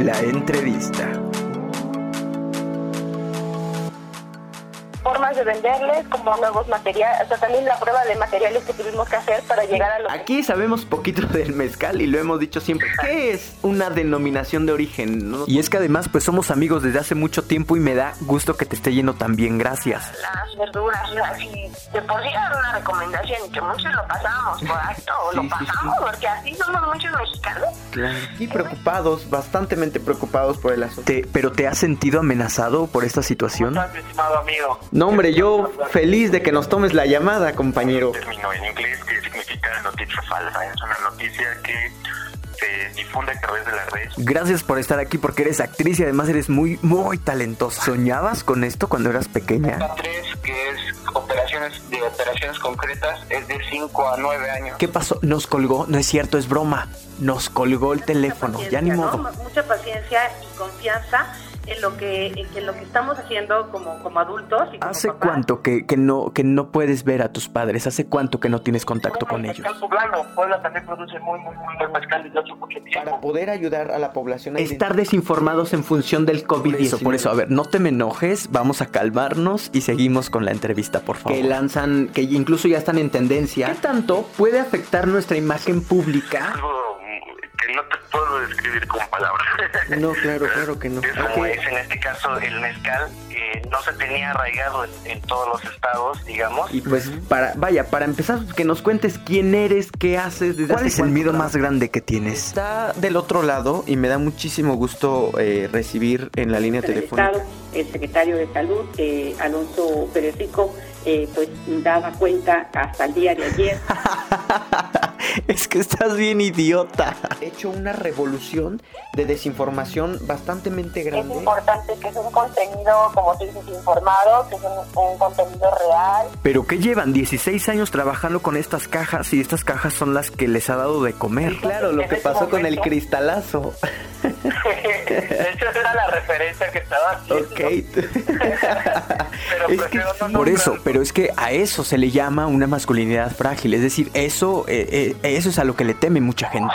La entrevista. De venderles como nuevos materiales, o sea, también la prueba de materiales que tuvimos que hacer para llegar a lo Aquí sabemos poquito del mezcal y lo hemos dicho siempre. ¿Qué es una denominación de origen? Y es que además pues somos amigos desde hace mucho tiempo y me da gusto que te esté yendo tan bien, gracias. Las verduras, así, de por sí era una recomendación que muchos lo pasamos por alto, lo pasamos porque así somos muchos mexicanos. Claro. Y preocupados, bastantemente preocupados por el asunto. ¿Pero te has sentido amenazado por esta situación? ¿Cómo estás, mi estimado amigo? No, hombre, yo feliz de que nos tomes la llamada, compañero. Término en inglés que significa noticia falsa. Es una noticia que se difunde a través de las redes. Gracias por estar aquí porque eres actriz y además eres muy, muy talentosa. ¿Soñabas con esto cuando eras pequeña? La 3, que es operaciones de operaciones concretas, es de 5 a 9 años. ¿Qué pasó? Nos colgó, no es cierto, es broma. Nos colgó el teléfono, ya ni modo. ¿no? Mucha paciencia y confianza en lo que, en lo que estamos haciendo como, como adultos. Y como ¿Hace papás. cuánto que, que no, que no puedes ver a tus padres? ¿Hace cuánto que no tienes contacto con El ellos? mezcal poblano, Puebla también produce muy, muy, muy buen mezcal desde hace mucho tiempo. Para poder ayudar a la población a estar desinformados en función del COVID-19. Por eso, a ver, no te me enojes, vamos a calmarnos y seguimos con la entrevista, por favor. Que lanzan, que incluso ya están en tendencia. ¿Qué tanto puede afectar nuestra imagen pública? Que no te puedo describir con palabras. No, claro, claro que no. Es como es en este caso el mezcal, que no se tenía arraigado en, en todos los estados, digamos. Y pues para, vaya, para empezar, que nos cuentes quién eres, qué haces, desde ¿Cuál es el miedo más grande que tienes? Está del otro lado y me da muchísimo gusto eh, recibir en la línea telefónica. El secretario de Salud, eh, Alonso Pérez Rico, eh, pues daba cuenta hasta el día de ayer. es que estás bien idiota. He hecho una revolución de desinformación bastante Es grande. importante que es un contenido, como tú dices, informado, que es un, un contenido real. Pero que llevan 16 años trabajando con estas cajas y estas cajas son las que les ha dado de comer. Claro, lo que ese pasó con el cristalazo. De hecho, esa era la referencia que estaba haciendo. Ok. Pero Es que no por eso, pero es que a eso se le llama una masculinidad frágil. Es decir, eso, eh, eh, eso es a lo que le teme mucha gente.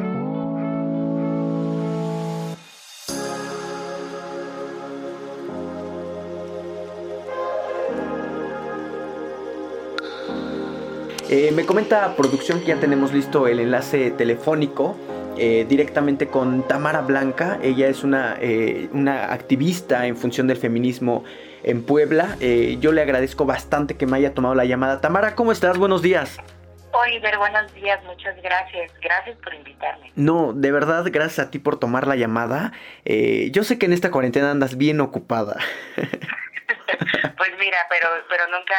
Eh, me comenta producción que ya tenemos listo el enlace telefónico eh, directamente con Tamara Blanca. Ella es una, eh, una activista en función del feminismo en Puebla. Eh, yo le agradezco bastante que me haya tomado la llamada. Tamara, ¿cómo estás? Buenos días. Oliver, buenos días, muchas gracias. Gracias por invitarme. No, de verdad, gracias a ti por tomar la llamada. Eh, yo sé que en esta cuarentena andas bien ocupada. Pues mira, pero pero nunca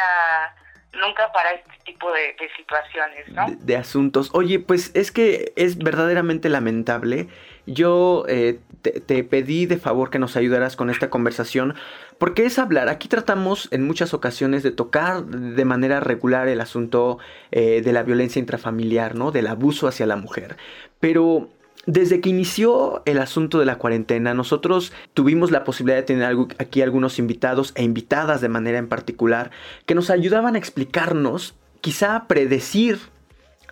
nunca para este tipo de, situaciones, ¿no? de, asuntos. Oye, pues es que es verdaderamente lamentable. Yo eh, te, te pedí de favor que nos ayudaras con esta conversación porque es hablar. Aquí tratamos en muchas ocasiones de tocar de manera regular el asunto eh, de la violencia intrafamiliar, ¿no? Del abuso hacia la mujer. Pero desde que inició el asunto de la cuarentena, nosotros tuvimos la posibilidad de tener aquí algunos invitados e invitadas de manera en particular que nos ayudaban a explicarnos, quizá a predecir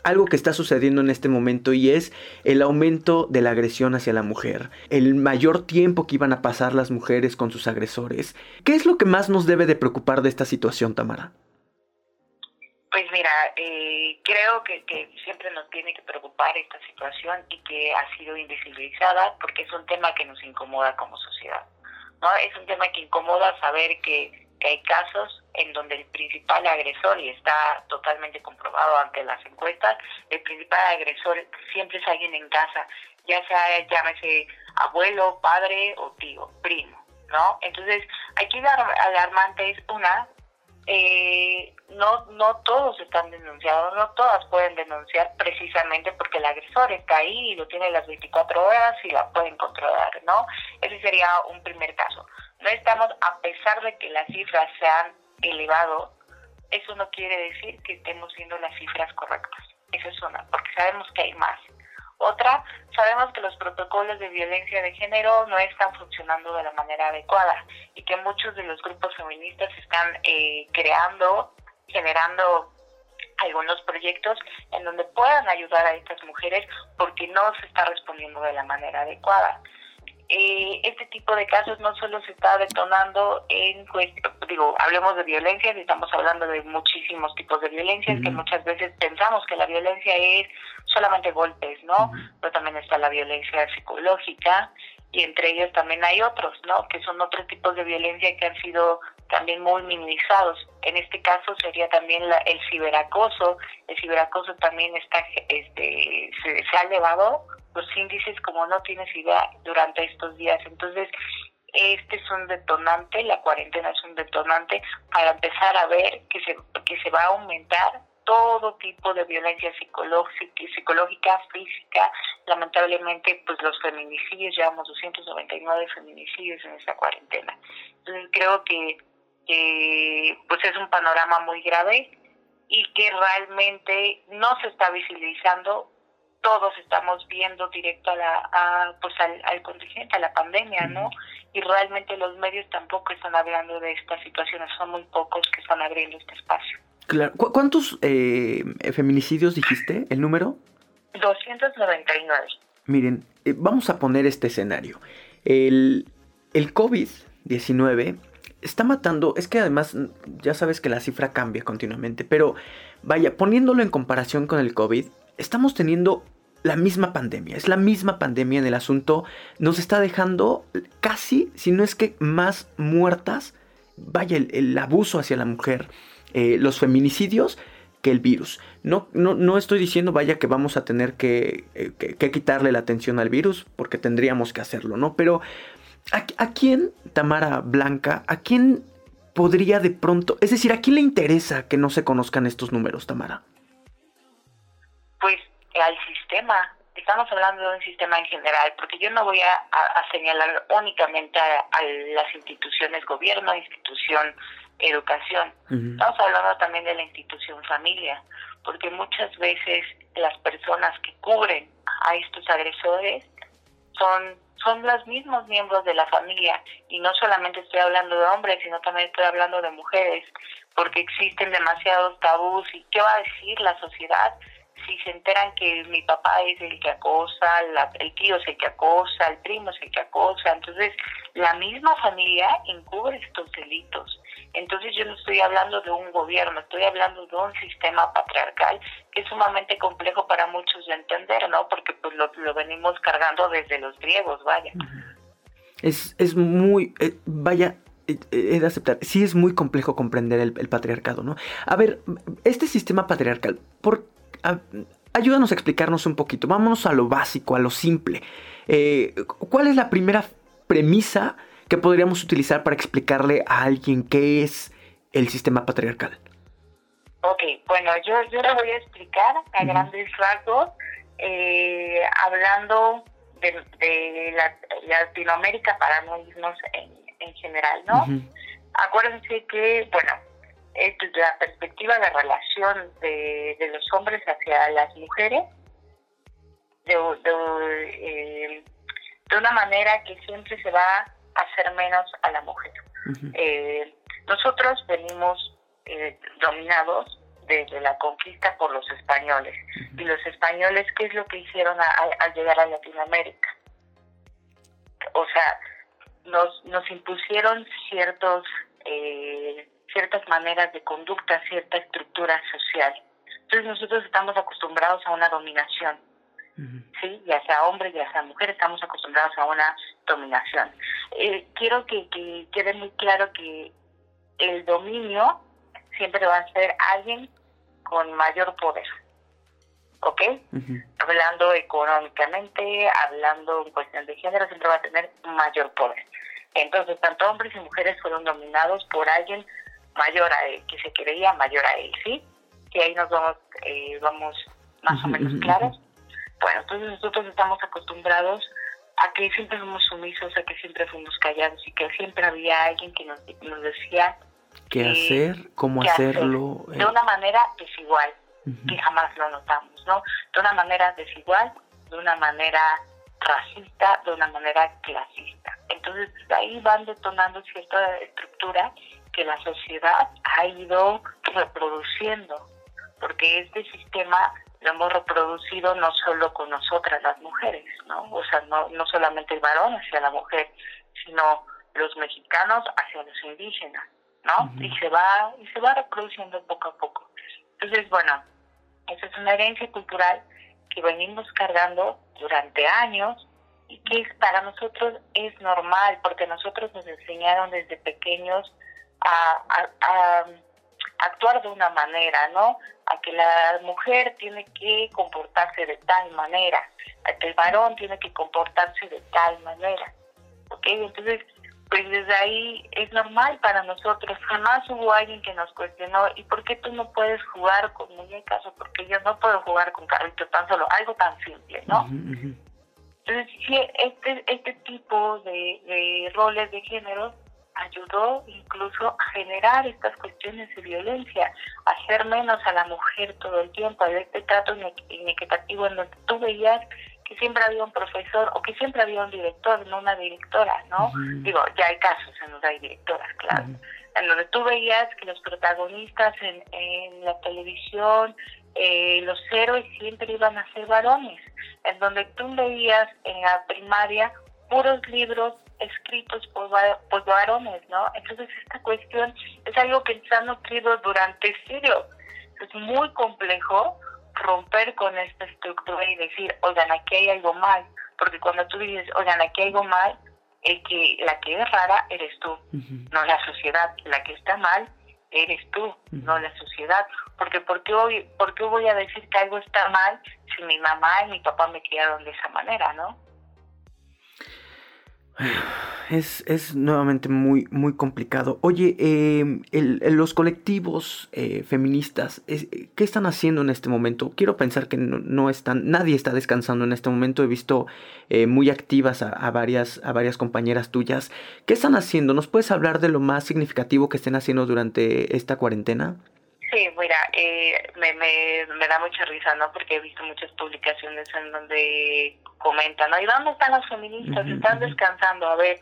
algo que está sucediendo en este momento y es el aumento de la agresión hacia la mujer, el mayor tiempo que iban a pasar las mujeres con sus agresores. ¿Qué es lo que más nos debe de preocupar de esta situación, Tamara? Pues mira, eh, creo que, que siempre nos tiene que preocupar esta situación y que ha sido invisibilizada porque es un tema que nos incomoda como sociedad. ¿no? Es un tema que incomoda saber que, hay casos en donde el principal agresor, y está totalmente comprobado ante las encuestas, el principal agresor siempre es alguien en casa, ya sea llámese abuelo, padre o tío, primo. ¿no? Entonces, aquí la alarmante es una, eh, no, no todos están denunciados, no todas pueden denunciar precisamente porque el agresor está ahí y lo tiene las 24 horas y la pueden controlar, ¿no? Ese sería un primer caso. No estamos, a pesar de que las cifras se han elevado, eso no quiere decir que estemos viendo las cifras correctas. Eso es una, porque sabemos que hay más. Otra, sabemos que los protocolos de violencia de género no están funcionando de la manera adecuada y que muchos de los grupos feministas están eh, creando, generando algunos proyectos en donde puedan ayudar a estas mujeres porque no se está respondiendo de la manera adecuada. Eh, este tipo de casos no solo se está detonando en, digo, hablemos de violencia, estamos hablando de muchísimos tipos de violencias, que muchas veces pensamos que la violencia es solamente golpes, ¿no? Pero también está la violencia psicológica y entre ellos también hay otros, ¿no? Que son otros tipos de violencia que han sido también muy minimizados. En este caso sería también el ciberacoso. El ciberacoso también está, este, se, se ha elevado los índices como no tienes idea durante estos días. Entonces, este es un detonante, la cuarentena es un detonante para empezar a ver que se, que se va a aumentar todo tipo de violencia psicológica, psicológica, física. Lamentablemente, pues los feminicidios, llevamos 299 feminicidios en esta cuarentena. Entonces creo que, que pues es un panorama muy grave y que realmente no se está visibilizando todos estamos viendo directo a la, pues al, contingente, a la pandemia, ¿no? Y realmente los medios tampoco están hablando de estas situaciones, son muy pocos que están abriendo este espacio. Claro. ¿Cuántos eh, feminicidios dijiste, el número? 299. Miren, eh, vamos a poner este escenario. El, el COVID-19 está matando, es que además ya sabes que la cifra cambia continuamente, pero vaya, poniéndolo en comparación con el COVID, estamos teniendo la misma pandemia, es la misma pandemia en el asunto, nos está dejando casi, si no es que más muertas, vaya el, abuso hacia la mujer, eh, los feminicidios que el virus. No, no, no, estoy diciendo, vaya, que vamos a tener que, eh, que, quitarle la atención al virus, porque tendríamos que hacerlo, ¿no? Pero, ¿a, ¿a, quién, Tamara Blanca, a quién podría de pronto, es decir, a quién le interesa que no se conozcan estos números, Tamara? al sistema. Estamos hablando de un sistema en general, porque yo no voy a, señalar únicamente a, las instituciones gobierno, institución educación. Estamos hablando también de la institución familia, porque muchas veces las personas que cubren a estos agresores son son los mismos miembros de la familia. Y no solamente estoy hablando de hombres, sino también estoy hablando de mujeres, porque existen demasiados tabús y qué va a decir la sociedad si se enteran que mi papá es el que acosa, el tío es el que acosa, el primo es el que acosa, entonces la misma familia encubre estos delitos. Entonces yo no estoy hablando de un gobierno, estoy hablando de un sistema patriarcal que es sumamente complejo para muchos de entender, ¿no? Porque pues lo, venimos cargando desde los griegos, vaya. Es, es muy, eh, vaya, eh, he de aceptar, sí es muy complejo comprender el, el, patriarcado, ¿no? A ver, este sistema patriarcal, ¿por ayúdanos a explicarnos un poquito. Vámonos a lo básico, a lo simple. Eh, ¿Cuál es la primera premisa que podríamos utilizar para explicarle a alguien qué es el sistema patriarcal? Ok, bueno, yo, yo lo voy a explicar a grandes rasgos, eh, hablando de, Latinoamérica para no irnos en, general, ¿no? Acuérdense que, bueno, es la perspectiva de relación de, de los hombres hacia las mujeres de, de, eh, de, una manera que siempre se va a hacer menos a la mujer. eh, nosotros venimos eh, dominados desde la conquista por los españoles. Y los españoles, ¿qué es lo que hicieron al llegar a Latinoamérica? O sea, nos, nos impusieron ciertos eh, ciertas maneras de conducta, cierta estructura social. Entonces nosotros estamos acostumbrados a una dominación, ¿sí? Ya sea hombre, ya sea mujer, estamos acostumbrados a una dominación. Eh, quiero que, quede muy claro que el dominio siempre va a ser alguien con mayor poder, ¿ok? Hablando económicamente, hablando en cuestión de género, siempre va a tener mayor poder. Entonces, tanto hombres y mujeres fueron dominados por alguien mayor a él, que se creía mayor a él, ¿sí? Y ahí nos vamos, eh, vamos más o menos claros. Bueno, entonces nosotros estamos acostumbrados a que siempre fuimos sumisos, a que siempre fuimos callados y que siempre había alguien que nos, nos decía qué hacer, cómo hacerlo. de una manera desigual, que jamás lo notamos, ¿no? De una manera desigual, de una manera racista, de una manera clasista. Entonces, ahí van detonando cierta estructura que la sociedad ha ido reproduciendo, porque este sistema lo hemos reproducido no solo con nosotras las mujeres, ¿no? O sea, no, no solamente el varón hacia la mujer, sino los mexicanos hacia los indígenas, ¿no? Y se va y se va reproduciendo poco a poco. Entonces, bueno, esa es una herencia cultural que venimos cargando durante años y que para nosotros es normal, porque nosotros nos enseñaron desde pequeños a, a actuar de una manera, ¿no? A que la mujer tiene que comportarse de tal manera, a que el varón tiene que comportarse de tal manera, ¿ok? Entonces, pues desde ahí es normal para nosotros. Jamás hubo alguien que nos cuestionó, ¿y por qué tú no puedes jugar con muñecas o porque yo no puedo jugar con carritos tan solo? Algo tan simple, ¿no? Entonces, sí, este, este tipo de, de roles de género ayudó incluso a generar estas cuestiones de violencia, a hacer menos a la mujer todo el tiempo, a este trato inequitativo en donde tú veías que siempre había un profesor o que siempre había un director, no una directora, ¿no? Digo, ya hay casos en donde hay directoras, claro. En donde tú veías que los protagonistas en, en la televisión, eh, los héroes siempre iban a ser varones. En donde tú veías en la primaria puros libros escritos por, por varones, ¿no? Entonces esta cuestión es algo que se ha nutrido durante siglos. Es muy complejo romper con esta estructura y decir, oigan, aquí hay algo mal, porque cuando tú dices, oigan, aquí hay algo mal, el que la que es rara eres tú, no la sociedad, la que está mal eres tú, no la sociedad, porque ¿por qué, hoy, ¿por qué voy a decir que algo está mal si mi mamá y mi papá me criaron de esa manera, ¿no? Es, es, nuevamente muy, muy complicado. Oye, em, los colectivos eh, feministas, ¿qué están haciendo en este momento? Quiero pensar que no, están, nadie está descansando en este momento. He visto eh, muy activas a, varias, a varias compañeras tuyas. ¿Qué están haciendo? ¿Nos puedes hablar de lo más significativo que estén haciendo durante esta cuarentena? Sí, mira, eh, me, me, me da mucha risa, ¿no? Porque he visto muchas publicaciones en donde comentan, ¿no? ¿Y dónde están las feministas? Están descansando. A ver,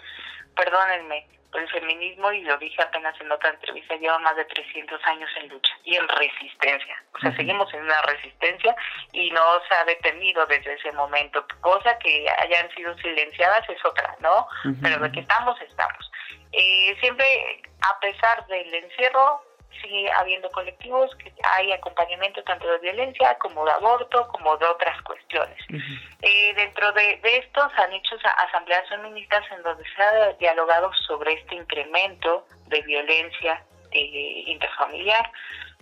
perdónenme, el feminismo, y lo dije apenas en otra entrevista, lleva más de 300 años en lucha y en resistencia. O sea, seguimos en una resistencia y no se ha detenido desde ese momento. Cosa que hayan sido silenciadas es otra, ¿no? Pero de que estamos, estamos. Eh, siempre, a pesar del encierro, sigue habiendo colectivos que hay acompañamiento tanto de violencia como de aborto, como de otras cuestiones. eh, dentro de, de estos han hecho asambleas feministas en donde se ha dialogado sobre este incremento de violencia eh, interfamiliar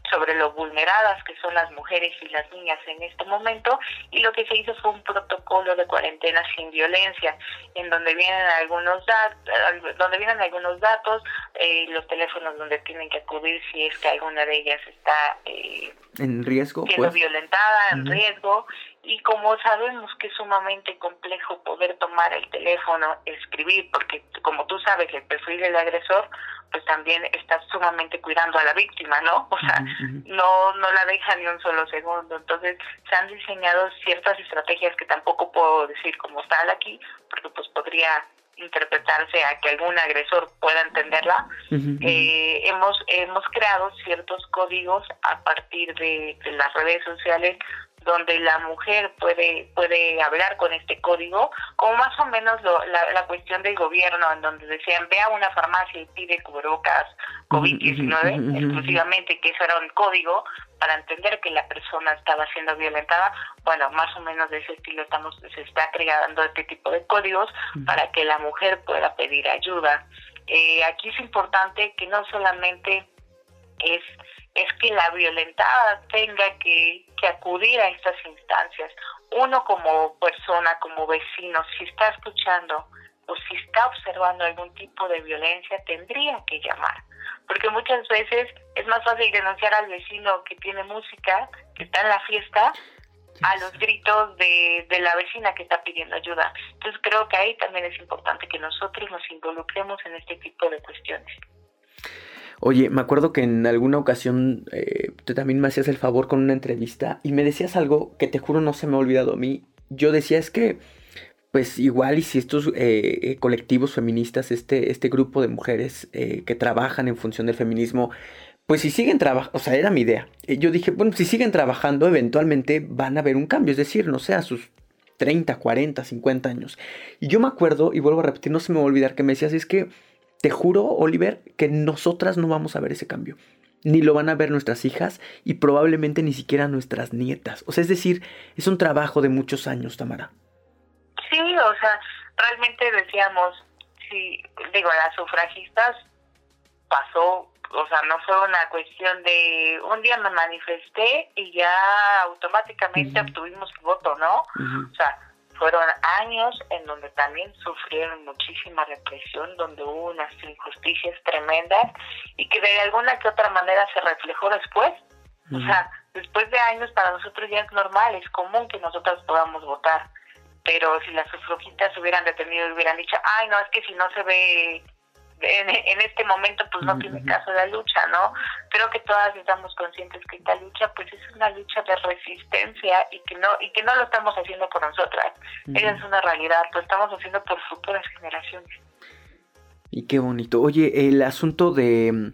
sobre lo vulneradas que son las mujeres y las niñas en este momento y lo que se hizo fue un protocolo de cuarentena sin violencia en donde vienen algunos datos donde vienen algunos datos eh, los teléfonos donde tienen que acudir si es que alguna de ellas está eh, en riesgo siendo pues. violentada en riesgo y como sabemos que es sumamente complejo poder tomar el teléfono, escribir, porque como tú sabes, el perfil del agresor, pues también está sumamente cuidando a la víctima, ¿no? O sea, no, no la deja ni un solo segundo. Entonces, se han diseñado ciertas estrategias que tampoco puedo decir como tal aquí, porque pues podría interpretarse a que algún agresor pueda entenderla. eh, hemos, hemos creado ciertos códigos a partir de, de las redes sociales donde la mujer puede puede hablar con este código, como más o menos la, la, cuestión del gobierno, en donde decían, ve a una farmacia y pide cubrebocas COVID-19 exclusivamente, que eso era un código para entender que la persona estaba siendo violentada. Bueno, más o menos de ese estilo estamos se está creando este tipo de códigos para que la mujer pueda pedir ayuda. Eh, aquí es importante que no solamente es es que la violentada tenga que, que acudir a estas instancias. Uno como persona, como vecino, si está escuchando o si está observando algún tipo de violencia, tendría que llamar. porque muchas veces es más fácil denunciar al vecino que tiene música, que está en la fiesta, a los gritos de, de la vecina que está pidiendo ayuda. Entonces creo que ahí también es importante que nosotros nos involucremos en este tipo de cuestiones. Oye, me acuerdo que en alguna ocasión eh, tú también me hacías el favor con una entrevista y me decías algo que te juro no se me ha olvidado a mí. Yo decía es que, pues igual y si estos eh, eh, colectivos feministas, este, este grupo de mujeres que trabajan en función del feminismo, pues si siguen trabajando, o sea, era mi idea. Yo dije, bueno, si siguen trabajando, eventualmente van a haber un cambio, es decir, no sé, a sus 30, 40, 50 años. Y yo me acuerdo, y vuelvo a repetir, no se me va a olvidar que me decías, es que te juro, Oliver, que nosotras no vamos a ver ese cambio. Ni lo van a ver nuestras hijas y probablemente ni siquiera nuestras nietas. O sea, es decir, es un trabajo de muchos años, Tamara. Sí, o sea, realmente decíamos, sí, digo, las sufragistas pasó, o sea, no fue una cuestión de un día me manifesté y ya automáticamente obtuvimos voto, ¿no? O sea, fueron años en donde también sufrieron muchísima represión, donde hubo unas injusticias tremendas y que de alguna que otra manera se reflejó después. O sea, después de años para nosotros ya es normal, es común que nosotros podamos votar. Pero si las sufragistas hubieran detenido y hubieran dicho, ay, no, es que si no se ve en, este momento pues no tiene caso la lucha, ¿no? Creo que todas estamos conscientes que esta lucha pues es una lucha de resistencia y que no y que no lo estamos haciendo por nosotras. Esa es una realidad, lo estamos haciendo por futuras generaciones. Y qué bonito. Oye, el asunto de mm,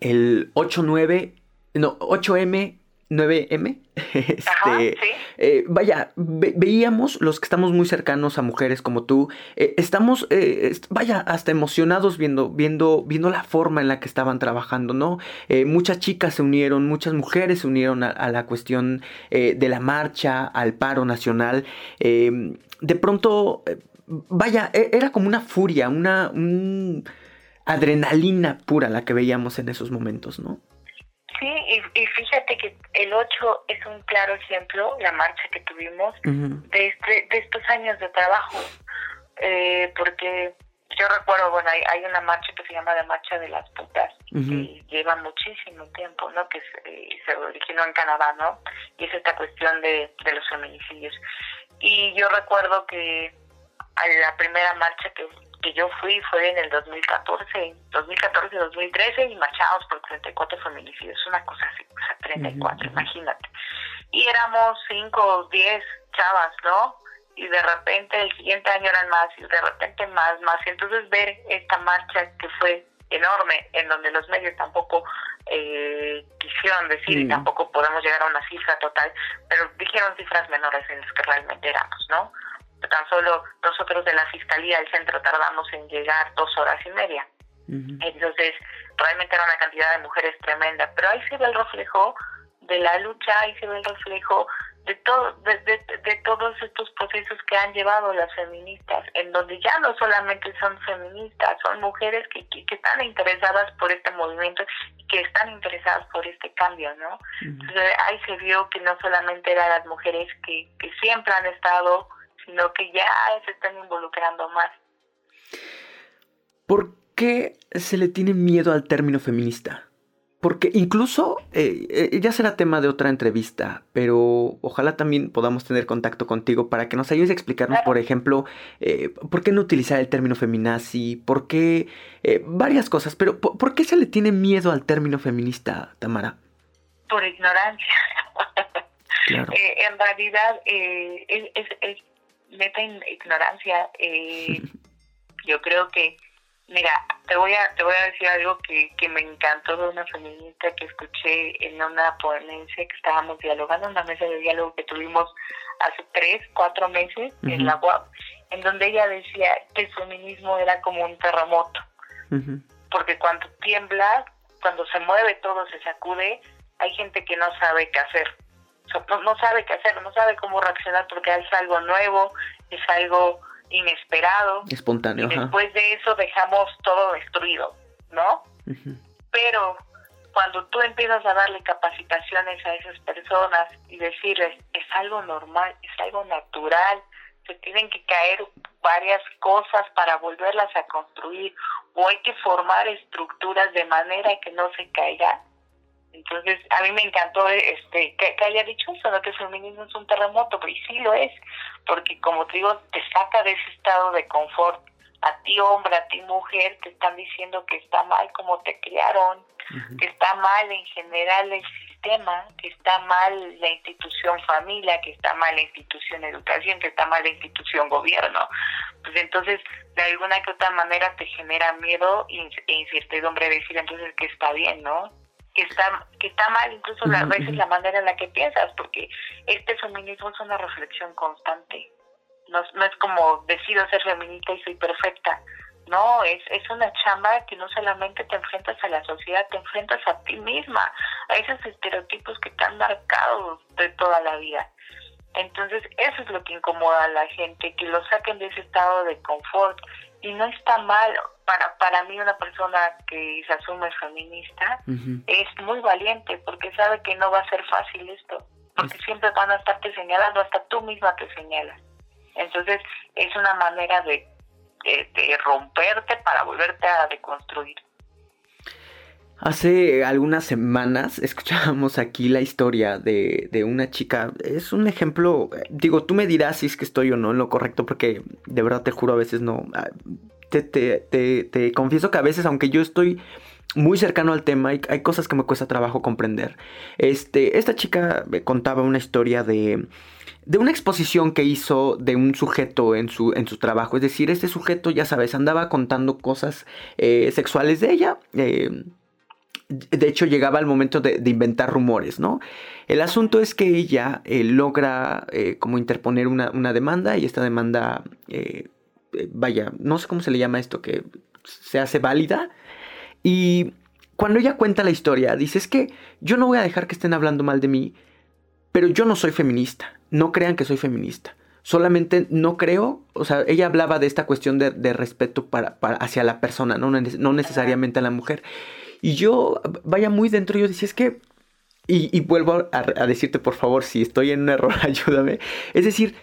el 8-9, no, 8M 9M. Este, eh, vaya, veíamos los que estamos muy cercanos a mujeres como tú, eh, estamos, eh, vaya, hasta emocionados viendo, viendo, viendo la forma en la que estaban trabajando, ¿no? muchas chicas se unieron, muchas mujeres se unieron a, la cuestión de la marcha, al paro nacional. de pronto, vaya, e, era como una furia, una adrenalina pura la que veíamos en esos momentos, ¿no? Sí, y, fíjate que el 8 es un claro ejemplo, la marcha que tuvimos, de, este, de estos años de trabajo, eh, porque yo recuerdo, bueno, hay, una marcha que se llama la Marcha de las Putas, que lleva muchísimo tiempo, ¿no? Que se, se, originó en Canadá, ¿no? Y es esta cuestión de, de los feminicidios. Y yo recuerdo que a la primera marcha que que yo fui fue en el 2014, 2014-2013 y marchamos por 34 feminicidios, una cosa así, o sea, 34, imagínate. Y éramos 5 o 10 chavas, ¿no? Y de repente el siguiente año eran más y de repente más, más. Y entonces ver esta marcha que fue enorme, en donde los medios tampoco eh, quisieron decir y tampoco podemos llegar a una cifra total, pero dijeron cifras menores en las que realmente éramos, ¿no? Tan solo nosotros de la Fiscalía del Centro tardamos en llegar dos horas y media. Entonces, realmente era una cantidad de mujeres tremenda, pero ahí se ve el reflejo de la lucha, ahí se ve el reflejo de, todo, de, de, todos estos procesos que han llevado las feministas, en donde ya no solamente son feministas, son mujeres que, que, están interesadas por este movimiento y que están interesadas por este cambio, ¿no? Entonces ahí se vio que no solamente eran las mujeres que, que siempre han estado sino que ya se están involucrando más. ¿Por qué se le tiene miedo al término feminista? Porque incluso, eh, eh, ya será tema de otra entrevista, pero ojalá también podamos tener contacto contigo para que nos ayudes a explicarnos, por ejemplo, eh, por qué no utilizar el término feminazi, por qué, varias cosas, pero por, qué se le tiene miedo al término feminista, Tamara? Por ignorancia. Claro. en realidad, es, neta ignorancia. Eh, yo creo que, mira, te voy a te voy a decir algo que, que me encantó de una feminista que escuché en una ponencia que estábamos dialogando, una mesa de diálogo que tuvimos hace tres, cuatro meses en la UAP, en donde ella decía que el feminismo era como un terremoto, porque cuando tiembla, cuando se mueve todo, se sacude, hay gente que no sabe qué hacer no, sabe qué hacer, no sabe cómo reaccionar porque es algo nuevo, es algo inesperado. Espontáneo. Y después de eso dejamos todo destruido, ¿no? Pero cuando tú empiezas a darle capacitaciones a esas personas y decirles, es algo normal, es algo natural, se tienen que caer varias cosas para volverlas a construir. o hay que formar estructuras de manera que no se caiga. Entonces, a mí me encantó este que, haya dicho eso, ¿no? que el feminismo es un terremoto, pero sí lo es, porque como te digo, te saca de ese estado de confort. A ti hombre, a ti mujer, te están diciendo que está mal como te criaron, que está mal en general el sistema, que está mal la institución familia, que está mal la institución educación, que está mal la institución gobierno. Pues entonces, de alguna que otra manera te genera miedo e incertidumbre decir entonces que está bien, ¿no? Que está, que está mal incluso a veces la manera en la que piensas, porque este feminismo es una reflexión constante. No, no es como decido ser feminista y soy perfecta no, es, es una chamba que no solamente te enfrentas a la sociedad, te enfrentas a ti misma, a esos estereotipos que te han marcado de toda la vida. Entonces, eso es lo que incomoda a la gente, que lo saquen de ese estado de confort. Y no está mal, para, para mí una persona que se asume feminista es muy valiente porque sabe que no va a ser fácil esto, porque siempre van a estarte señalando, hasta tú misma te señalas. Entonces, es una manera de de, romperte para volverte a deconstruir. Hace algunas semanas escuchábamos aquí la historia de, de, una chica. Es un ejemplo. Digo, tú me dirás si es que estoy o no en lo correcto, porque de verdad te juro, a veces no. Ah, te, te, te, confieso que a veces, aunque yo estoy muy cercano al tema, hay, hay, cosas que me cuesta trabajo comprender. Este, esta chica contaba una historia de de una exposición que hizo de un sujeto en su, en su trabajo. Es decir, este sujeto, ya sabes, andaba contando cosas eh, sexuales de ella. Eh, de hecho, llegaba el momento de, inventar rumores, ¿no? El asunto es que ella eh, logra como interponer una, una, demanda y esta demanda, vaya, no sé cómo se le llama esto, que se hace válida. Y cuando ella cuenta la historia, dice, es que yo no voy a dejar que estén hablando mal de mí, pero yo no soy feminista no crean que soy feminista. Solamente no creo, o sea, ella hablaba de esta cuestión de, respeto para, hacia la persona, ¿no? no necesariamente a la mujer. Y yo, vaya muy dentro, yo decía, es que, y, vuelvo a, decirte, por favor, si estoy en un error, ayúdame. Es decir,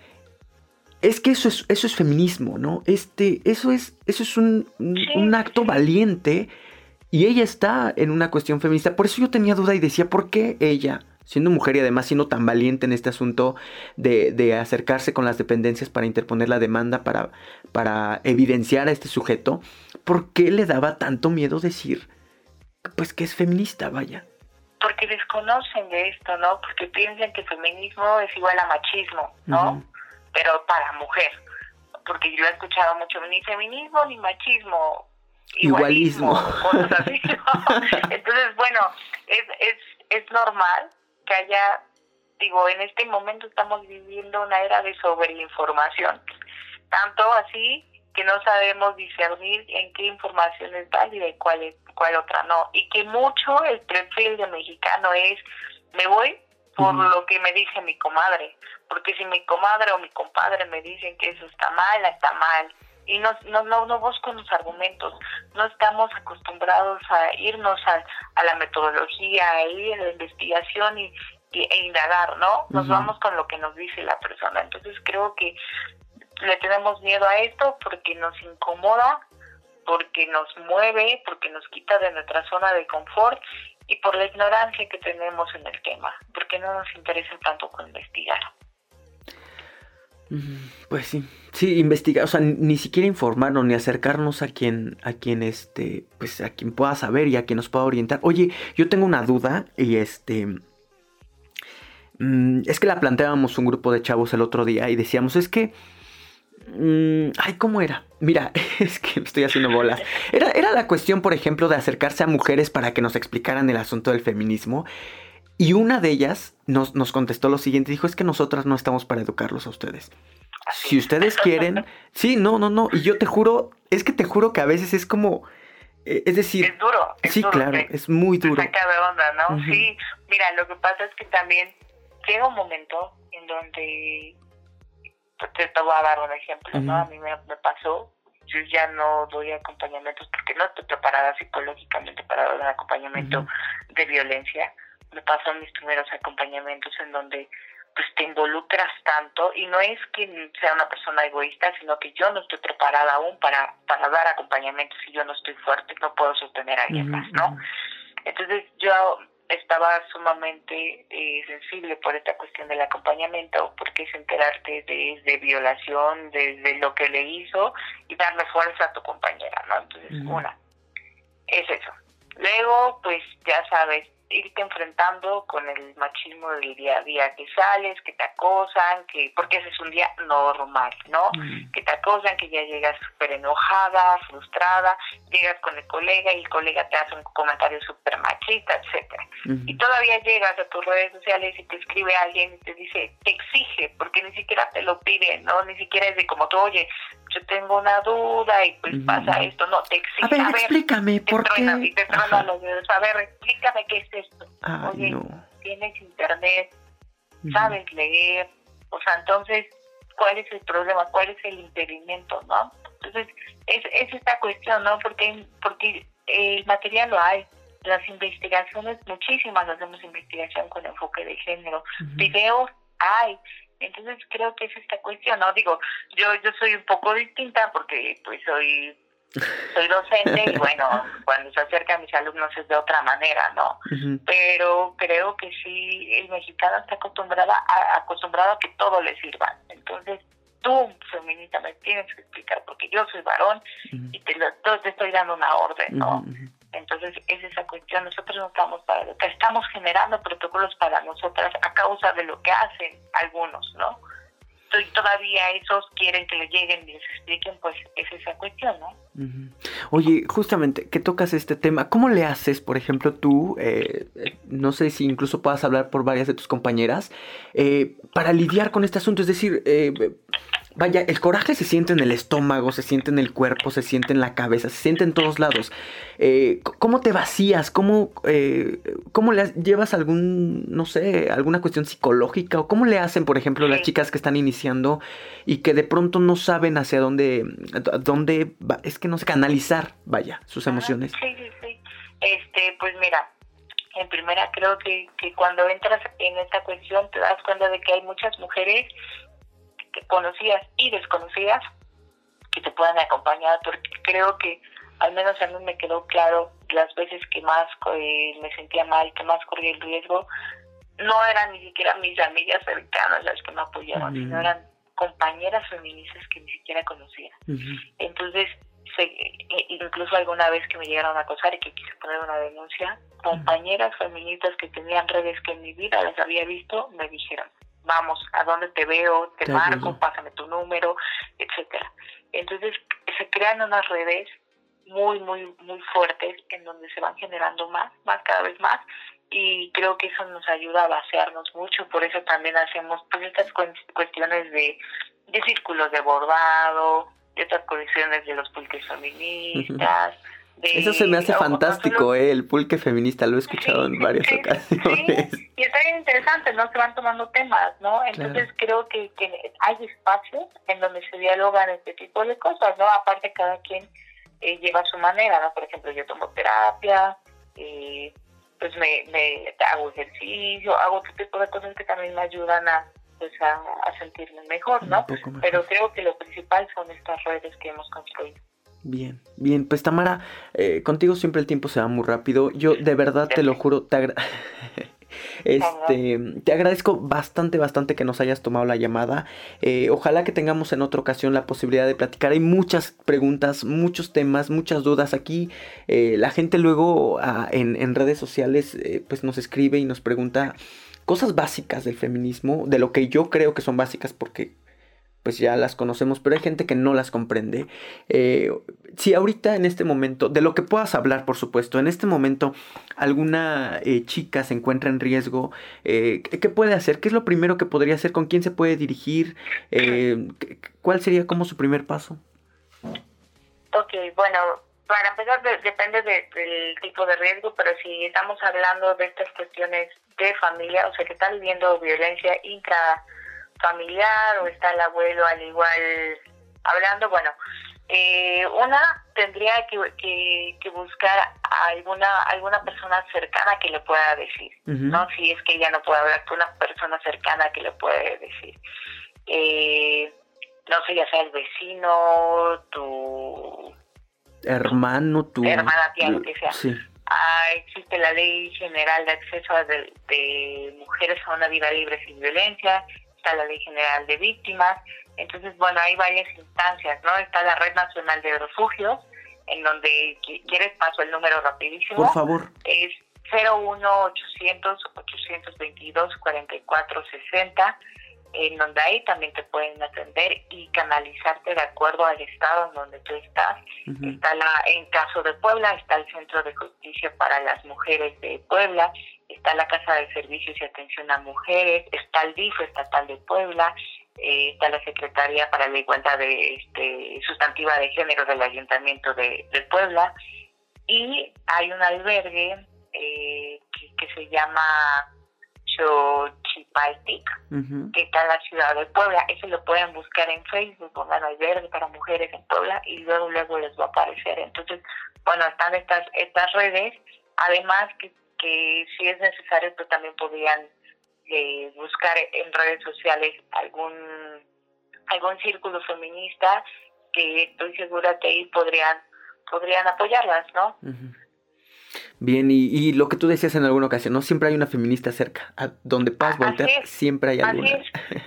es que eso es, eso es feminismo, ¿no? Este, eso es, eso es un, un acto valiente y ella está en una cuestión feminista. Por eso yo tenía duda y decía, ¿por qué ella? siendo mujer y además siendo tan valiente en este asunto de, de acercarse con las dependencias para interponer la demanda, para, para evidenciar a este sujeto, ¿por qué le daba tanto miedo decir, pues que es feminista, vaya? Porque desconocen de esto, ¿no? Porque piensan que feminismo es igual a machismo, ¿no? Pero para mujer. Porque yo he escuchado mucho, ni feminismo ni machismo, igualismo. Entonces, bueno, es, es, es normal que haya, digo, en este momento estamos viviendo una era de sobreinformación, tanto así que no sabemos discernir en qué información es válida y cuál, es, cuál otra no, y que mucho el perfil de mexicano es, me voy por lo que me dice mi comadre, porque si mi comadre o mi compadre me dicen que eso está mal, está mal, y no, no, no, no busco los argumentos, no estamos acostumbrados a irnos a, a la metodología, a ir a la investigación y, e indagar, ¿no? Nos vamos con lo que nos dice la persona. Entonces creo que le tenemos miedo a esto porque nos incomoda, porque nos mueve, porque nos quita de nuestra zona de confort y por la ignorancia que tenemos en el tema, porque no nos interesa tanto investigar. Pues sí, sí, investigar, o sea, ni siquiera informarnos ni acercarnos a quien, a quien este, pues a quien pueda saber y a quien nos pueda orientar. Oye, yo tengo una duda y este, mm, es que la planteábamos un grupo de chavos el otro día y decíamos, es que, mm, ay, ¿cómo era? Mira, es que estoy haciendo bolas. Era, era la cuestión, por ejemplo, de acercarse a mujeres para que nos explicaran el asunto del feminismo. Y una de ellas nos, nos contestó lo siguiente, dijo, es que nosotras no estamos para educarlos a ustedes. Si ustedes quieren, sí, no, no, no, y yo te juro, es que te juro que a veces es como, eh, es decir, es duro. sí, claro, es muy duro. Saca de onda, ¿no? Sí, mira, lo que pasa es que también llega un momento en donde, te, te voy a dar un ejemplo, ¿no? A mí me, me pasó, yo ya no doy acompañamientos porque no estoy preparada psicológicamente para dar un acompañamiento de violencia me pasan mis primeros acompañamientos en donde pues te involucras tanto y no es que sea una persona egoísta, sino que yo no estoy preparada aún para, para dar acompañamiento si yo no estoy fuerte, no puedo sostener a alguien más, ¿no? Entonces yo estaba sumamente eh, sensible por esta cuestión del acompañamiento, porque es enterarte de, de, violación, de, lo que le hizo y darle fuerza a tu compañera, ¿no? Entonces, una, es eso. Luego, pues ya sabes, irte enfrentando con el machismo del día a día, que sales, que te acosan, que porque ese es un día normal, ¿no? Mm. Que te acosan, que ya llegas súper enojada, frustrada, llegas con el colega y el colega te hace un comentario súper machista, etcétera. Y todavía llegas a tus redes sociales y te escribe alguien y te dice, te exige, porque ni siquiera te lo pide, ¿no? Ni siquiera es de como tú, oye, yo tengo una duda y pues pasa esto, no, te exige. A ver, explícame, ¿por qué? Y te los dedos, a ver, explícame qué es esto. Oye, tienes internet, sabes leer, o sea, entonces, ¿cuál es el problema? ¿Cuál es el impedimento, no? Entonces, es, es esta cuestión, ¿no? Porque, porque el material lo hay, las investigaciones, muchísimas hacemos investigación con enfoque de género, videos hay, entonces creo que es esta cuestión, ¿no? Digo, yo yo soy un poco distinta porque pues soy soy docente y bueno, cuando se acerca a mis alumnos es de otra manera, ¿no? Pero creo que sí, el mexicano está acostumbrada a, acostumbrado a que todo le sirva. Entonces, tú, feminista, me tienes que explicar porque yo soy varón y te, te estoy dando una orden, ¿no? Entonces, es esa cuestión. Nosotros no estamos para lo que estamos generando protocolos para nosotras a causa de lo que hacen algunos, ¿no? Y todavía esos quieren que le lleguen y les expliquen, pues es esa cuestión, ¿no? Oye, justamente, que tocas este tema, ¿cómo le haces, por ejemplo, tú, eh, eh, no sé si incluso puedas hablar por varias de tus compañeras, eh, para lidiar con este asunto? Es decir, Vaya, el coraje se siente en el estómago, se siente en el cuerpo, se siente en la cabeza, se siente en todos lados. Eh, ¿Cómo te vacías? ¿Cómo, eh, ¿Cómo le llevas algún, no sé, alguna cuestión psicológica? ¿O cómo le hacen, por ejemplo, las chicas que están iniciando y que de pronto no saben hacia dónde, dónde, es que no sé, canalizar, vaya, sus emociones? Sí, sí, sí. Este, pues mira, en primera creo que, que cuando entras en esta cuestión te das cuenta de que hay muchas mujeres conocidas y desconocidas que te puedan acompañar, porque creo que al menos a mí me quedó claro las veces que más eh, me sentía mal, que más corría el riesgo, no eran ni siquiera mis amigas cercanas las que me apoyaron, sino eran compañeras feministas que ni siquiera conocía. Entonces, e, incluso alguna vez que me llegaron a acosar y que quise poner una denuncia, compañeras feministas que tenían redes que en mi vida las había visto, me dijeron, vamos, a dónde te veo, te marco, pásame tu número, etcétera. Entonces se crean unas redes muy, muy, muy fuertes en donde se van generando más, más, cada vez más, y creo que eso nos ayuda a vaciarnos mucho, por eso también hacemos pues estas cuestiones de, de círculos de bordado, de estas cuestiones de los pulques feministas, eso se me hace fantástico, eh, el pulque feminista, lo he escuchado en varias ocasiones. y está bien interesante, ¿no? Se van tomando temas, ¿no? Entonces creo que, que, hay espacios en donde se dialogan este tipo de cosas, ¿no? Aparte cada quien eh, lleva su manera, ¿no? Por ejemplo, yo tomo terapia, eh, pues me, me hago ejercicio, hago otro tipo de cosas que también me ayudan a pues a, a sentirme mejor, ¿no? Pero creo que lo principal son estas redes que hemos construido. Bien, bien, pues Tamara, eh, contigo siempre el tiempo se va muy rápido. Yo de verdad te lo juro, te, este, te agradezco bastante, bastante que nos hayas tomado la llamada. Eh, ojalá que tengamos en otra ocasión la posibilidad de platicar. Hay muchas preguntas, muchos temas, muchas dudas aquí. Eh, la gente luego ah, en, en, redes sociales pues nos escribe y nos pregunta cosas básicas del feminismo, de lo que yo creo que son básicas porque pues ya las conocemos, pero hay gente que no las comprende. Eh, si ahorita en este momento, de lo que puedas hablar, por supuesto, en este momento alguna eh, chica se encuentra en riesgo, eh, ¿qué puede hacer? ¿Qué es lo primero que podría hacer? ¿Con quién se puede dirigir? ¿Cuál sería como su primer paso? Ok, bueno, para empezar depende del tipo de riesgo, pero si estamos hablando de estas cuestiones de familia, o sea, que está viviendo violencia intra familiar o está el abuelo al igual hablando, bueno, Eh, una tendría que, que, buscar a alguna alguna persona cercana que le pueda decir, ¿no? Si es que ella no puede hablar con una persona cercana que le puede decir. Eh, no sé, ya sea el vecino, tu hermano, tu hermana, tía, lo que sea. Ah, existe la Ley General de Acceso de, de Mujeres a una Vida Libre sin Violencia, está la Ley General de Víctimas, entonces, bueno, hay varias instancias, ¿no? Está la Red Nacional de Refugios, en donde, ¿quieres paso el número rapidísimo? Por favor. Es 01800 822 4460 en donde ahí también te pueden atender y canalizarte de acuerdo al estado en donde tú estás. Está la, en caso de Puebla, está el Centro de Justicia para las Mujeres de Puebla, está la Casa de Servicios y Atención a Mujeres, está el DIF estatal de Puebla, eh, está la Secretaría para la Igualdad de, este, Sustantiva de Género del Ayuntamiento de, Puebla y hay un albergue eh, que, se llama Xochipaltic, que está en la ciudad de Puebla. Eso lo pueden buscar en Facebook, pongan albergue para mujeres en Puebla y luego luego les va a aparecer. Entonces, bueno, están estas estas redes. Además que, que si es necesario, pues también podrían de buscar en redes sociales algún algún círculo feminista que estoy segura que ahí podrían podrían apoyarlas, ¿no? Bien, y, y, lo que tú decías en alguna ocasión, ¿no? Siempre hay una feminista cerca. A donde paz voltear, siempre hay alguna.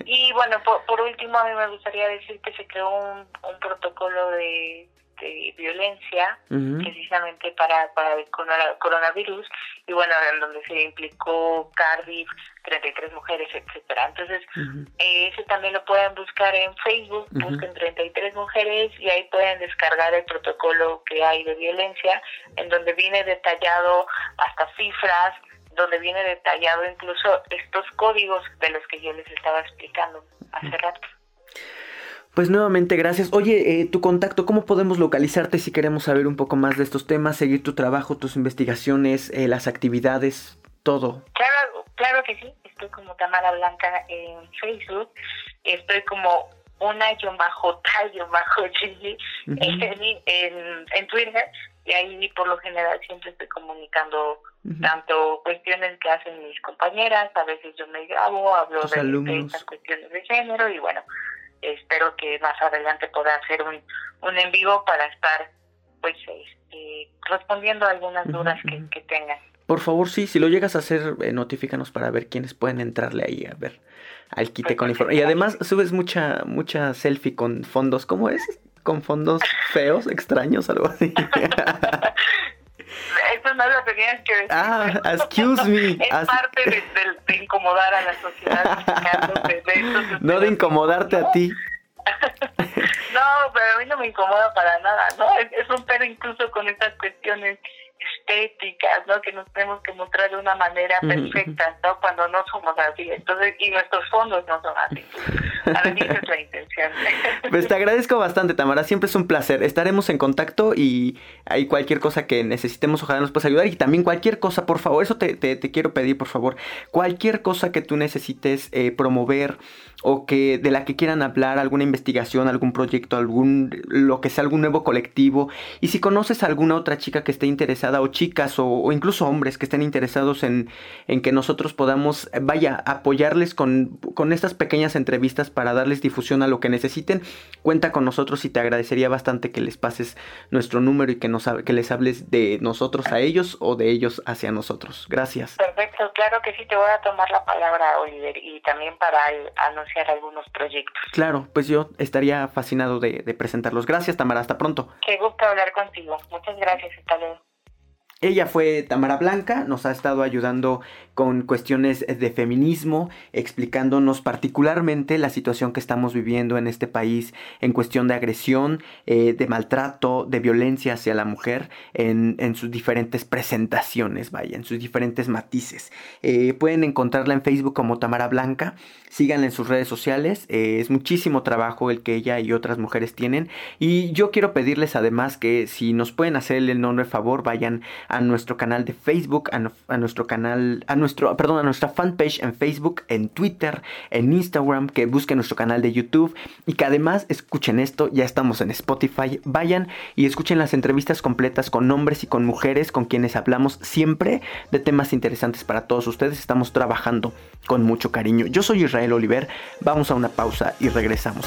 Y bueno, por, por, último, a mí me gustaría decir que se creó un, un protocolo de de violencia, precisamente para, para el coronavirus, y bueno, en donde se implicó Cardiff, 33 mujeres, etcétera. Entonces, eh, ese también lo pueden buscar en Facebook, busquen 33 mujeres y ahí pueden descargar el protocolo que hay de violencia, en donde viene detallado hasta cifras, donde viene detallado incluso estos códigos de los que yo les estaba explicando hace rato. Pues nuevamente gracias. Oye, eh, tu contacto, ¿cómo podemos localizarte si queremos saber un poco más de estos temas, seguir tu trabajo, tus investigaciones, eh, las actividades, todo? Claro, claro que sí. Estoy como Tamara Blanca en Facebook. Estoy como una yo bajo tal yo bajo en, en, Twitter y ahí por lo general siempre estoy comunicando tanto cuestiones que hacen mis compañeras, a veces yo me grabo, hablo de, de, estas cuestiones de género y bueno, espero que más adelante pueda hacer un, un en vivo para estar pues este, respondiendo a algunas dudas que, que tengan. Por favor, sí, si lo llegas a hacer, eh, notifícanos para ver quiénes pueden entrarle ahí a ver al quite pues con información. Y además subes mucha, mucha selfie con fondos, ¿cómo es? Con fondos feos, extraños, algo así. Eso no lo tenías que decir. Ah, excuse me. Es parte de, incomodar a la sociedad no de incomodarte a ti. no, pero a mí no me incomoda para nada, ¿no? Es, es un pero incluso con estas cuestiones estéticas, ¿no? Que nos tenemos que mostrar de una manera perfecta, ¿no? Cuando no somos así. Entonces, y nuestros fondos no son así. A ver, esa es la intención. Pues te agradezco bastante, Tamara. Siempre es un placer. Estaremos en contacto y hay cualquier cosa que necesitemos, ojalá nos puedas ayudar. Y también cualquier cosa, por favor, eso te, te, quiero pedir, por favor. Cualquier cosa que tú necesites eh, promover o que de la que quieran hablar, alguna investigación, algún proyecto, algún lo que sea, algún nuevo colectivo. Y si conoces a alguna otra chica que esté interesada o chicas o, incluso hombres que estén interesados en, en, que nosotros podamos, vaya, apoyarles con, con estas pequeñas entrevistas para darles difusión a lo que necesiten, cuenta con nosotros y te agradecería bastante que les pases nuestro número y que, nos, que les hables de nosotros a ellos o de ellos hacia nosotros. Gracias. Perfecto, claro que sí, te voy a tomar la palabra, Oliver, y también para anunciar algunos proyectos. Claro, pues yo estaría fascinado de, de presentarlos. Gracias, Tamara. Hasta pronto. Qué gusto hablar contigo. Muchas gracias. Hasta luego. Ella fue Tamara Blanca, nos ha estado ayudando con cuestiones de feminismo, explicándonos particularmente la situación que estamos viviendo en este país en cuestión de agresión, eh, de maltrato, de violencia hacia la mujer en, sus diferentes presentaciones, vaya, en sus diferentes matices. Eh, pueden encontrarla en Facebook como Tamara Blanca, síganla en sus redes sociales, eh, es muchísimo trabajo el que ella y otras mujeres tienen y yo quiero pedirles además que si nos pueden hacer el nombre favor, vayan a nuestro canal de Facebook, a, nuestro canal, a nuestro, perdón, a nuestra fanpage en Facebook, en Twitter, en Instagram, que busquen nuestro canal de YouTube y que además escuchen esto, ya estamos en Spotify, vayan y escuchen las entrevistas completas con hombres y con mujeres con quienes hablamos siempre de temas interesantes para todos ustedes. Estamos trabajando con mucho cariño. Yo soy Israel Oliver, vamos a una pausa y regresamos.